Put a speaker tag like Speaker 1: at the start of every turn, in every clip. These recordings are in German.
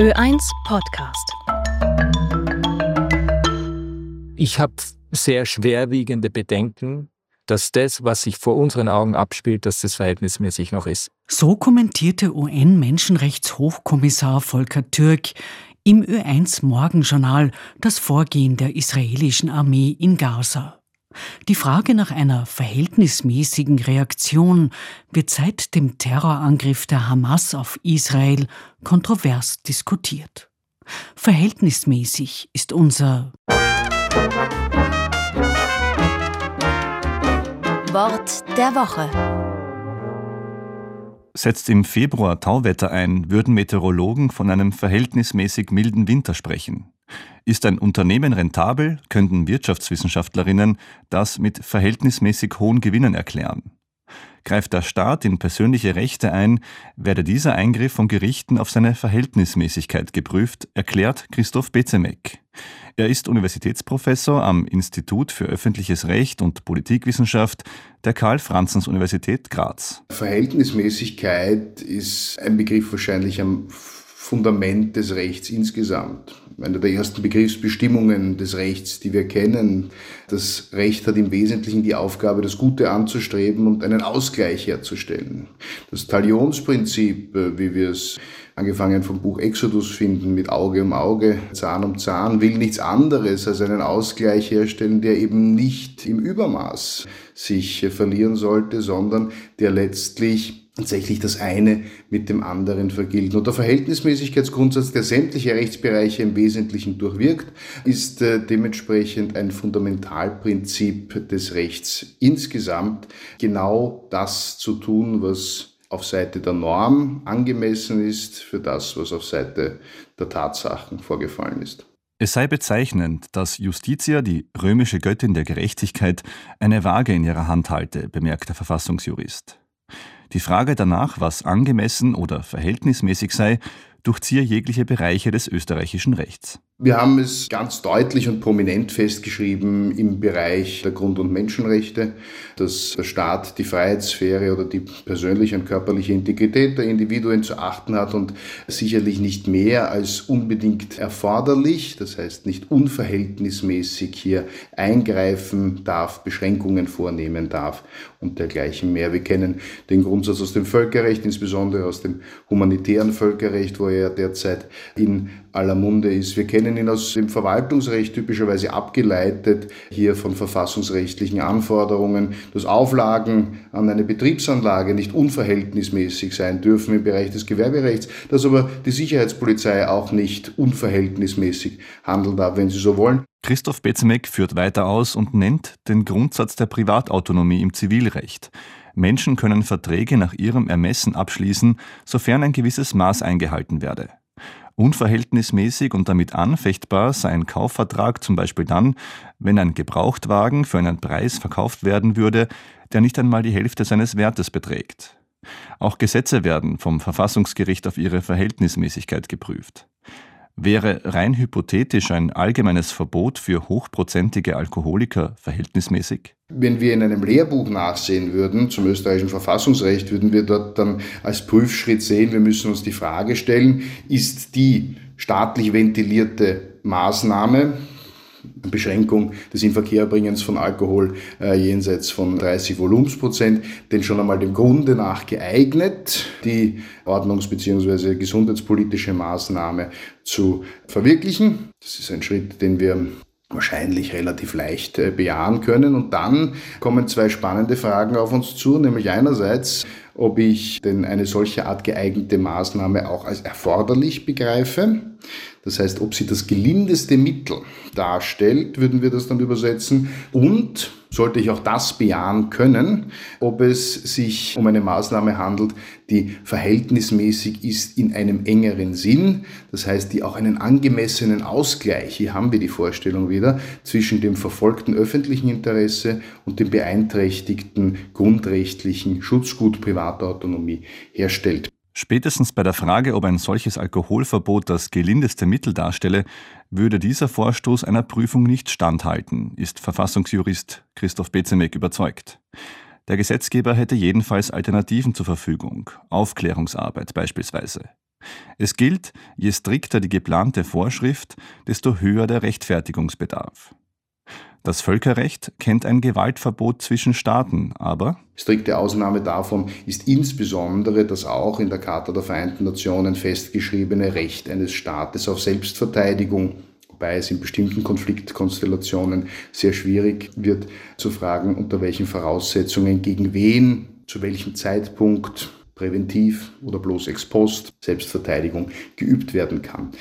Speaker 1: Ö1 Podcast.
Speaker 2: Ich habe sehr schwerwiegende Bedenken, dass das, was sich vor unseren Augen abspielt, dass das verhältnismäßig noch ist.
Speaker 3: So kommentierte UN-Menschenrechtshochkommissar Volker Türk im Ö1 Morgenjournal das Vorgehen der israelischen Armee in Gaza. Die Frage nach einer verhältnismäßigen Reaktion wird seit dem Terrorangriff der Hamas auf Israel kontrovers diskutiert. Verhältnismäßig ist unser
Speaker 1: Wort der Woche.
Speaker 4: Setzt im Februar Tauwetter ein, würden Meteorologen von einem verhältnismäßig milden Winter sprechen. Ist ein Unternehmen rentabel, könnten Wirtschaftswissenschaftlerinnen das mit verhältnismäßig hohen Gewinnen erklären. Greift der Staat in persönliche Rechte ein, werde dieser Eingriff von Gerichten auf seine Verhältnismäßigkeit geprüft, erklärt Christoph Bezemek. Er ist Universitätsprofessor am Institut für öffentliches Recht und Politikwissenschaft der Karl-Franzens-Universität Graz.
Speaker 5: Verhältnismäßigkeit ist ein Begriff wahrscheinlich am Fundament des Rechts insgesamt. Eine der ersten Begriffsbestimmungen des Rechts, die wir kennen. Das Recht hat im Wesentlichen die Aufgabe, das Gute anzustreben und einen Ausgleich herzustellen. Das Talionsprinzip, äh, wie wir es angefangen vom Buch Exodus finden, mit Auge um Auge, Zahn um Zahn, will nichts anderes als einen Ausgleich herstellen, der eben nicht im Übermaß sich verlieren sollte, sondern der letztlich tatsächlich das eine mit dem anderen vergilt. Und der Verhältnismäßigkeitsgrundsatz, der sämtliche Rechtsbereiche im Wesentlichen durchwirkt, ist äh, dementsprechend ein Fundamentalprinzip des Rechts insgesamt, genau das zu tun, was auf Seite der Norm angemessen ist für das, was auf Seite der Tatsachen vorgefallen ist.
Speaker 4: Es sei bezeichnend, dass Justitia, die römische Göttin der Gerechtigkeit, eine Waage in ihrer Hand halte, bemerkt der Verfassungsjurist. Die Frage danach, was angemessen oder verhältnismäßig sei, durchziehe jegliche Bereiche des österreichischen Rechts.
Speaker 5: Wir haben es ganz deutlich und prominent festgeschrieben im Bereich der Grund- und Menschenrechte, dass der Staat die Freiheitssphäre oder die persönliche und körperliche Integrität der Individuen zu achten hat und sicherlich nicht mehr als unbedingt erforderlich, das heißt nicht unverhältnismäßig hier eingreifen darf, Beschränkungen vornehmen darf und dergleichen mehr. Wir kennen den Grundsatz aus dem Völkerrecht, insbesondere aus dem humanitären Völkerrecht, wo er derzeit in aller Munde ist. Wir kennen ihn aus dem Verwaltungsrecht typischerweise abgeleitet, hier von verfassungsrechtlichen Anforderungen, dass Auflagen an eine Betriebsanlage nicht unverhältnismäßig sein dürfen im Bereich des Gewerberechts, dass aber die Sicherheitspolizei auch nicht unverhältnismäßig handeln darf, wenn sie so wollen.
Speaker 4: Christoph Bezemek führt weiter aus und nennt den Grundsatz der Privatautonomie im Zivilrecht. Menschen können Verträge nach ihrem Ermessen abschließen, sofern ein gewisses Maß eingehalten werde. Unverhältnismäßig und damit anfechtbar sei ein Kaufvertrag zum Beispiel dann, wenn ein Gebrauchtwagen für einen Preis verkauft werden würde, der nicht einmal die Hälfte seines Wertes beträgt. Auch Gesetze werden vom Verfassungsgericht auf ihre Verhältnismäßigkeit geprüft. Wäre rein hypothetisch ein allgemeines Verbot für hochprozentige Alkoholiker verhältnismäßig?
Speaker 5: Wenn wir in einem Lehrbuch nachsehen würden zum österreichischen Verfassungsrecht, würden wir dort dann als Prüfschritt sehen, wir müssen uns die Frage stellen, ist die staatlich ventilierte Maßnahme, Beschränkung des Inverkehrbringens von Alkohol äh, jenseits von 30 Volumensprozent, denn schon einmal dem Grunde nach geeignet, die ordnungs- bzw. gesundheitspolitische Maßnahme zu verwirklichen. Das ist ein Schritt, den wir wahrscheinlich relativ leicht äh, bejahen können. Und dann kommen zwei spannende Fragen auf uns zu, nämlich einerseits, ob ich denn eine solche Art geeignete Maßnahme auch als erforderlich begreife. Das heißt, ob sie das gelindeste Mittel darstellt, würden wir das dann übersetzen. Und sollte ich auch das bejahen können, ob es sich um eine Maßnahme handelt, die verhältnismäßig ist in einem engeren Sinn, das heißt, die auch einen angemessenen Ausgleich, hier haben wir die Vorstellung wieder, zwischen dem verfolgten öffentlichen Interesse und dem beeinträchtigten grundrechtlichen Schutzgut Privatautonomie herstellt.
Speaker 4: Spätestens bei der Frage, ob ein solches Alkoholverbot das gelindeste Mittel darstelle, würde dieser Vorstoß einer Prüfung nicht standhalten, ist Verfassungsjurist Christoph Bezemek überzeugt. Der Gesetzgeber hätte jedenfalls Alternativen zur Verfügung, Aufklärungsarbeit beispielsweise. Es gilt, je strikter die geplante Vorschrift, desto höher der Rechtfertigungsbedarf. Das Völkerrecht kennt ein Gewaltverbot zwischen Staaten, aber
Speaker 5: strikte Ausnahme davon ist insbesondere das auch in der Charta der Vereinten Nationen festgeschriebene Recht eines Staates auf Selbstverteidigung, wobei es in bestimmten Konfliktkonstellationen sehr schwierig wird zu fragen, unter welchen Voraussetzungen gegen wen, zu welchem Zeitpunkt präventiv oder bloß ex post Selbstverteidigung geübt werden kann.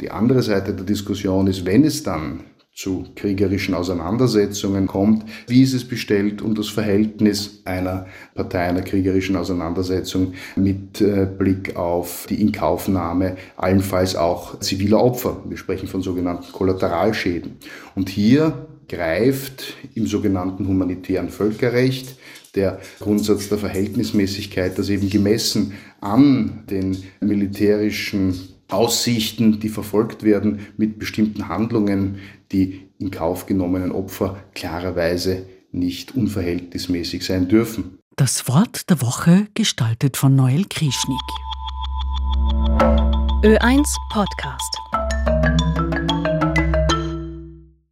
Speaker 5: Die andere Seite der Diskussion ist, wenn es dann zu kriegerischen Auseinandersetzungen kommt. Wie ist es bestellt um das Verhältnis einer Partei einer kriegerischen Auseinandersetzung mit äh, Blick auf die Inkaufnahme allenfalls auch ziviler Opfer? Wir sprechen von sogenannten Kollateralschäden. Und hier greift im sogenannten humanitären Völkerrecht der Grundsatz der Verhältnismäßigkeit, dass eben gemessen an den militärischen Aussichten, die verfolgt werden mit bestimmten Handlungen, die in Kauf genommenen Opfer klarerweise nicht unverhältnismäßig sein dürfen.
Speaker 3: Das Wort der Woche gestaltet von Noel Krischnik.
Speaker 1: Ö1 Podcast.